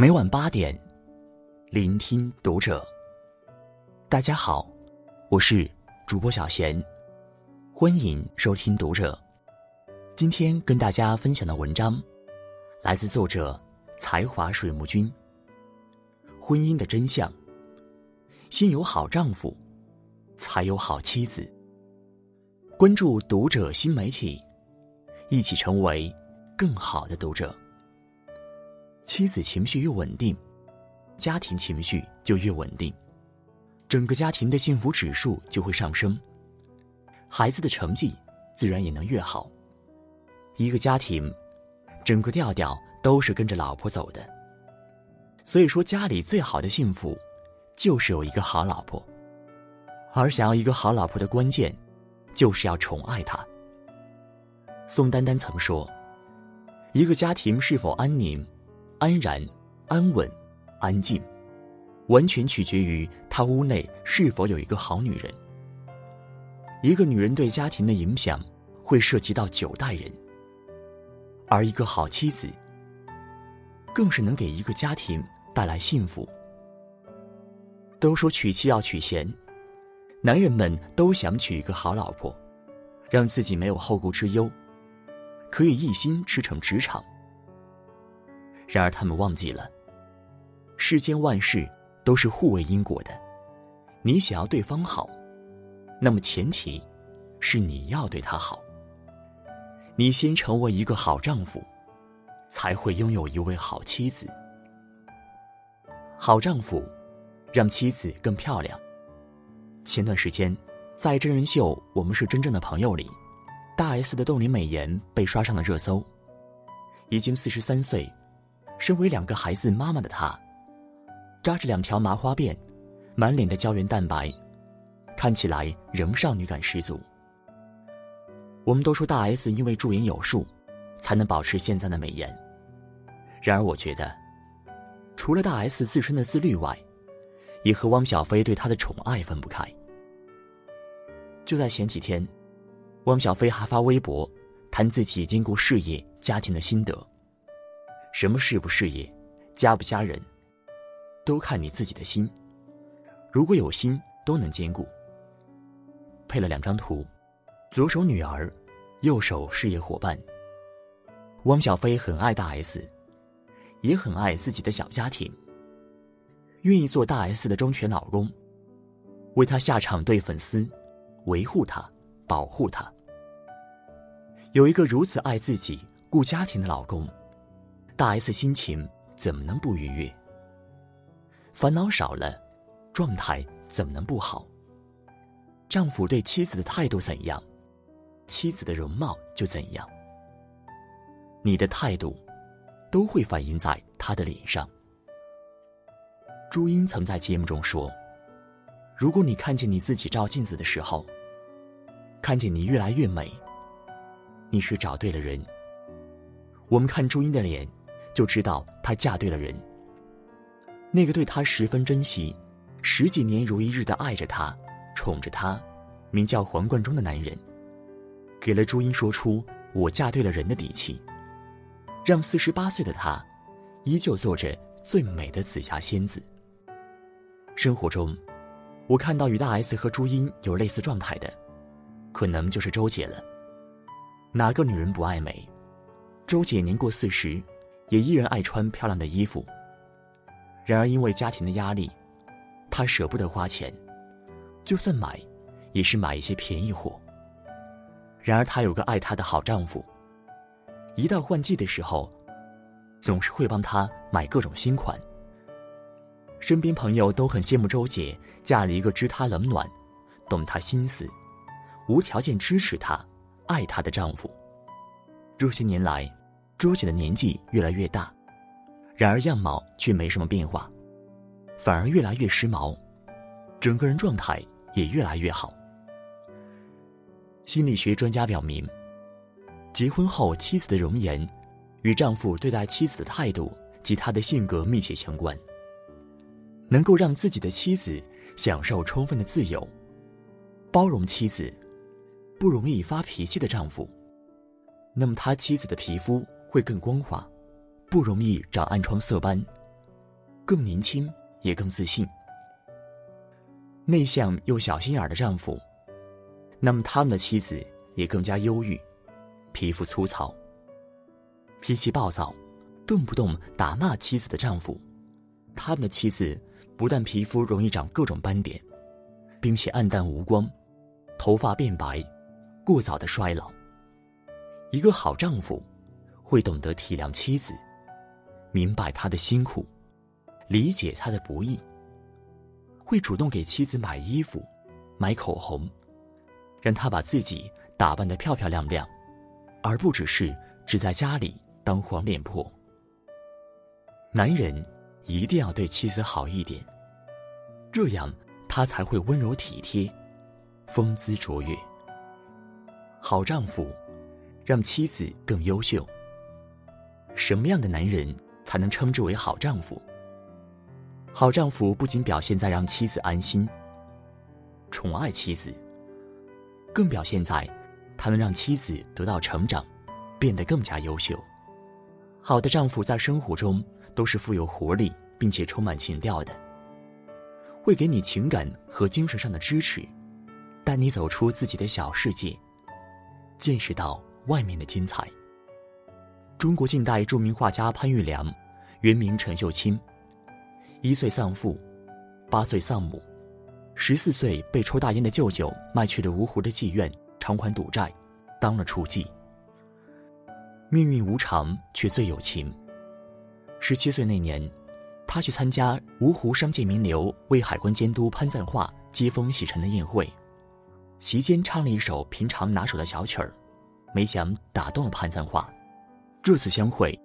每晚八点，聆听读者。大家好，我是主播小贤，欢迎收听读者。今天跟大家分享的文章，来自作者才华水木君。婚姻的真相，先有好丈夫，才有好妻子。关注读者新媒体，一起成为更好的读者。妻子情绪越稳定，家庭情绪就越稳定，整个家庭的幸福指数就会上升，孩子的成绩自然也能越好。一个家庭，整个调调都是跟着老婆走的。所以说，家里最好的幸福，就是有一个好老婆。而想要一个好老婆的关键。就是要宠爱她。宋丹丹曾说：“一个家庭是否安宁、安然、安稳、安静，完全取决于他屋内是否有一个好女人。一个女人对家庭的影响，会涉及到九代人。而一个好妻子，更是能给一个家庭带来幸福。都说娶妻要娶贤。”男人们都想娶一个好老婆，让自己没有后顾之忧，可以一心驰骋职场。然而他们忘记了，世间万事都是互为因果的。你想要对方好，那么前提是你要对他好。你先成为一个好丈夫，才会拥有一位好妻子。好丈夫，让妻子更漂亮。前段时间，在真人秀《我们是真正的朋友》里，大 S 的冻龄美颜被刷上了热搜。已经四十三岁，身为两个孩子妈妈的她，扎着两条麻花辫，满脸的胶原蛋白，看起来仍少女感十足。我们都说大 S 因为驻颜有术，才能保持现在的美颜。然而，我觉得，除了大 S 自身的自律外，也和汪小菲对她的宠爱分不开。就在前几天，汪小菲还发微博，谈自己兼顾事业、家庭的心得。什么事不事业，家不家人，都看你自己的心。如果有心，都能兼顾。配了两张图，左手女儿，右手事业伙伴。汪小菲很爱大 S，也很爱自己的小家庭。愿意做大 S 的忠犬老公，为她下场对粉丝，维护她，保护她。有一个如此爱自己、顾家庭的老公，大 S 心情怎么能不愉悦？烦恼少了，状态怎么能不好？丈夫对妻子的态度怎样，妻子的容貌就怎样。你的态度，都会反映在他的脸上。朱茵曾在节目中说：“如果你看见你自己照镜子的时候，看见你越来越美，你是找对了人。”我们看朱茵的脸，就知道她嫁对了人。那个对她十分珍惜、十几年如一日的爱着她、宠着她，名叫黄贯中的男人，给了朱茵说出“我嫁对了人”的底气，让四十八岁的她，依旧做着最美的紫霞仙子。生活中，我看到与大 S 和朱茵有类似状态的，可能就是周姐了。哪个女人不爱美？周姐年过四十，也依然爱穿漂亮的衣服。然而因为家庭的压力，她舍不得花钱，就算买，也是买一些便宜货。然而她有个爱她的好丈夫，一到换季的时候，总是会帮她买各种新款。身边朋友都很羡慕周姐嫁了一个知她冷暖、懂她心思、无条件支持她、爱她的丈夫。这些年来，周姐的年纪越来越大，然而样貌却没什么变化，反而越来越时髦，整个人状态也越来越好。心理学专家表明，结婚后妻子的容颜，与丈夫对待妻子的态度及他的性格密切相关。能够让自己的妻子享受充分的自由，包容妻子，不容易发脾气的丈夫，那么他妻子的皮肤会更光滑，不容易长暗疮色斑，更年轻也更自信。内向又小心眼的丈夫，那么他们的妻子也更加忧郁，皮肤粗糙，脾气暴躁，动不动打骂妻子的丈夫，他们的妻子不但皮肤容易长各种斑点，并且暗淡无光，头发变白，过早的衰老。一个好丈夫，会懂得体谅妻子，明白她的辛苦，理解她的不易。会主动给妻子买衣服、买口红，让她把自己打扮得漂漂亮亮，而不只是只在家里当黄脸婆。男人一定要对妻子好一点，这样他才会温柔体贴，风姿卓越。好丈夫。让妻子更优秀。什么样的男人才能称之为好丈夫？好丈夫不仅表现在让妻子安心、宠爱妻子，更表现在他能让妻子得到成长，变得更加优秀。好的丈夫在生活中都是富有活力，并且充满情调的，会给你情感和精神上的支持，带你走出自己的小世界，见识到。外面的精彩。中国近代著名画家潘玉良，原名陈秀清。一岁丧父，八岁丧母，十四岁被抽大烟的舅舅卖去了芜湖的妓院，偿还赌债，当了雏妓。命运无常，却最有情。十七岁那年，他去参加芜湖商界名流为海关监督潘赞化接风洗尘的宴会，席间唱了一首平常拿手的小曲儿。没想打动了潘赞化，这次相会，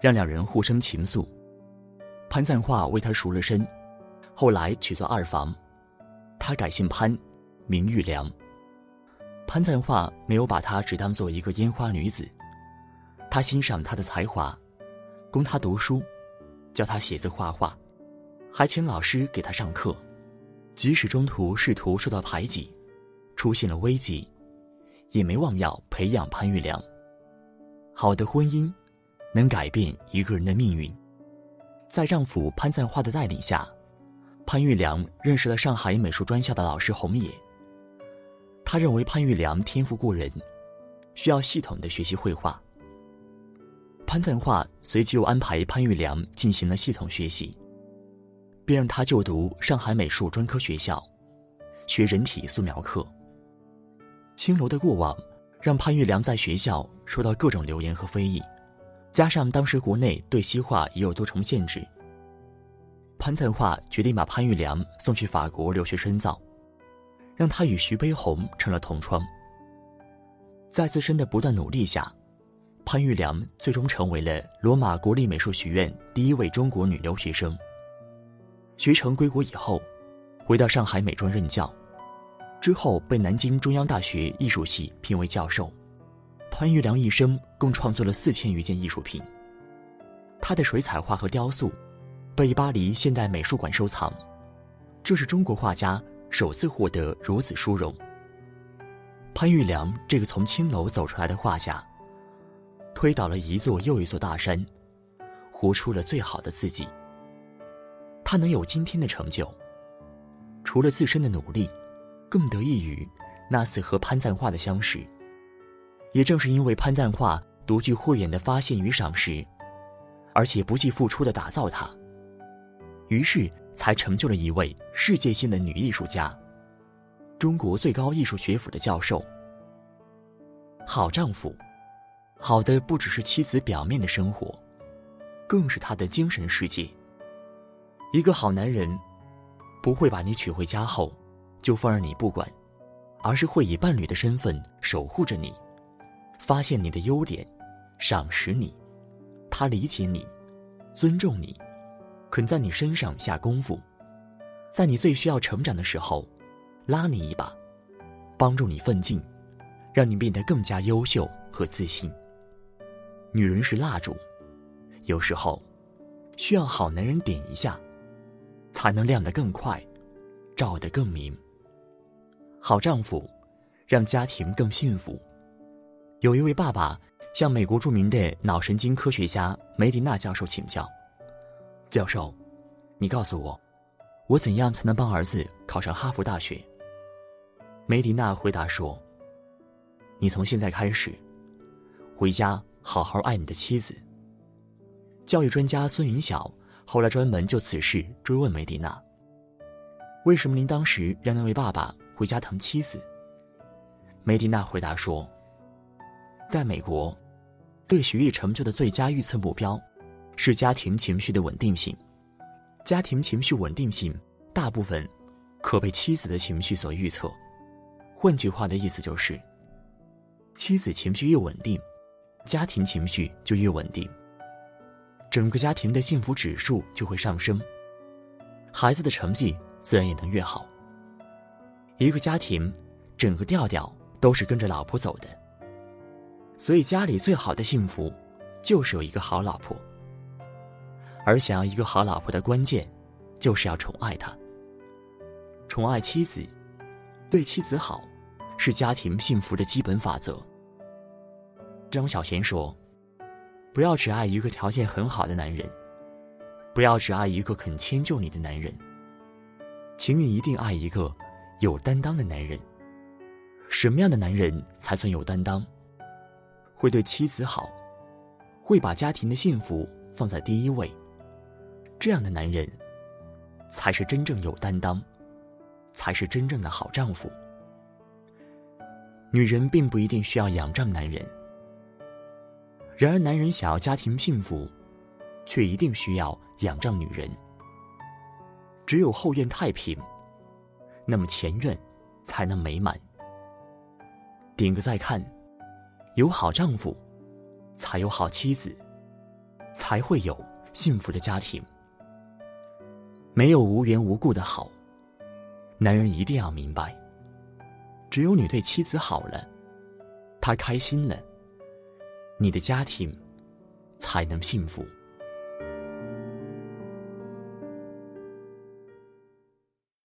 让两人互生情愫。潘赞化为他赎了身，后来娶做二房，他改姓潘，名玉良。潘赞化没有把她只当做一个烟花女子，他欣赏她的才华，供她读书，教她写字画画，还请老师给她上课。即使中途仕途受到排挤，出现了危机。也没忘要培养潘玉良。好的婚姻，能改变一个人的命运。在丈夫潘赞化的带领下，潘玉良认识了上海美术专校的老师洪野。他认为潘玉良天赋过人，需要系统的学习绘画。潘赞化随即又安排潘玉良进行了系统学习，并让他就读上海美术专科学校，学人体素描课。青楼的过往，让潘玉良在学校受到各种流言和非议，加上当时国内对西画也有多重限制，潘赞化决定把潘玉良送去法国留学深造，让他与徐悲鸿成了同窗。在自身的不断努力下，潘玉良最终成为了罗马国立美术学院第一位中国女留学生。学成归国以后，回到上海美专任教。之后被南京中央大学艺术系聘为教授，潘玉良一生共创作了四千余件艺术品。他的水彩画和雕塑，被巴黎现代美术馆收藏，这是中国画家首次获得如此殊荣。潘玉良这个从青楼走出来的画家，推倒了一座又一座大山，活出了最好的自己。他能有今天的成就，除了自身的努力。更得益于那次和潘赞化的相识，也正是因为潘赞化独具慧眼的发现与赏识，而且不计付出的打造他，于是才成就了一位世界性的女艺术家，中国最高艺术学府的教授。好丈夫，好的不只是妻子表面的生活，更是他的精神世界。一个好男人，不会把你娶回家后。就放任你不管，而是会以伴侣的身份守护着你，发现你的优点，赏识你，他理解你，尊重你，肯在你身上下功夫，在你最需要成长的时候，拉你一把，帮助你奋进，让你变得更加优秀和自信。女人是蜡烛，有时候需要好男人点一下，才能亮得更快，照得更明。好丈夫，让家庭更幸福。有一位爸爸向美国著名的脑神经科学家梅迪纳教授请教：“教授，你告诉我，我怎样才能帮儿子考上哈佛大学？”梅迪娜回答说：“你从现在开始，回家好好爱你的妻子。”教育专家孙云晓后来专门就此事追问梅迪娜：“为什么您当时让那位爸爸回家疼妻子？”梅迪娜回答说：“在美国，对学业成就的最佳预测目标，是家庭情绪的稳定性。家庭情绪稳定性大部分可被妻子的情绪所预测。换句话的意思就是，妻子情绪越稳定，家庭情绪就越稳定，整个家庭的幸福指数就会上升，孩子的成绩自然也能越好。一个家庭，整个调调。”都是跟着老婆走的，所以家里最好的幸福，就是有一个好老婆。而想要一个好老婆的关键，就是要宠爱她。宠爱妻子，对妻子好，是家庭幸福的基本法则。张小娴说：“不要只爱一个条件很好的男人，不要只爱一个肯迁就你的男人，请你一定爱一个有担当的男人。”什么样的男人才算有担当？会对妻子好，会把家庭的幸福放在第一位。这样的男人，才是真正有担当，才是真正的好丈夫。女人并不一定需要仰仗男人，然而男人想要家庭幸福，却一定需要仰仗女人。只有后院太平，那么前院才能美满。点个再看，有好丈夫，才有好妻子，才会有幸福的家庭。没有无缘无故的好，男人一定要明白，只有你对妻子好了，他开心了，你的家庭才能幸福。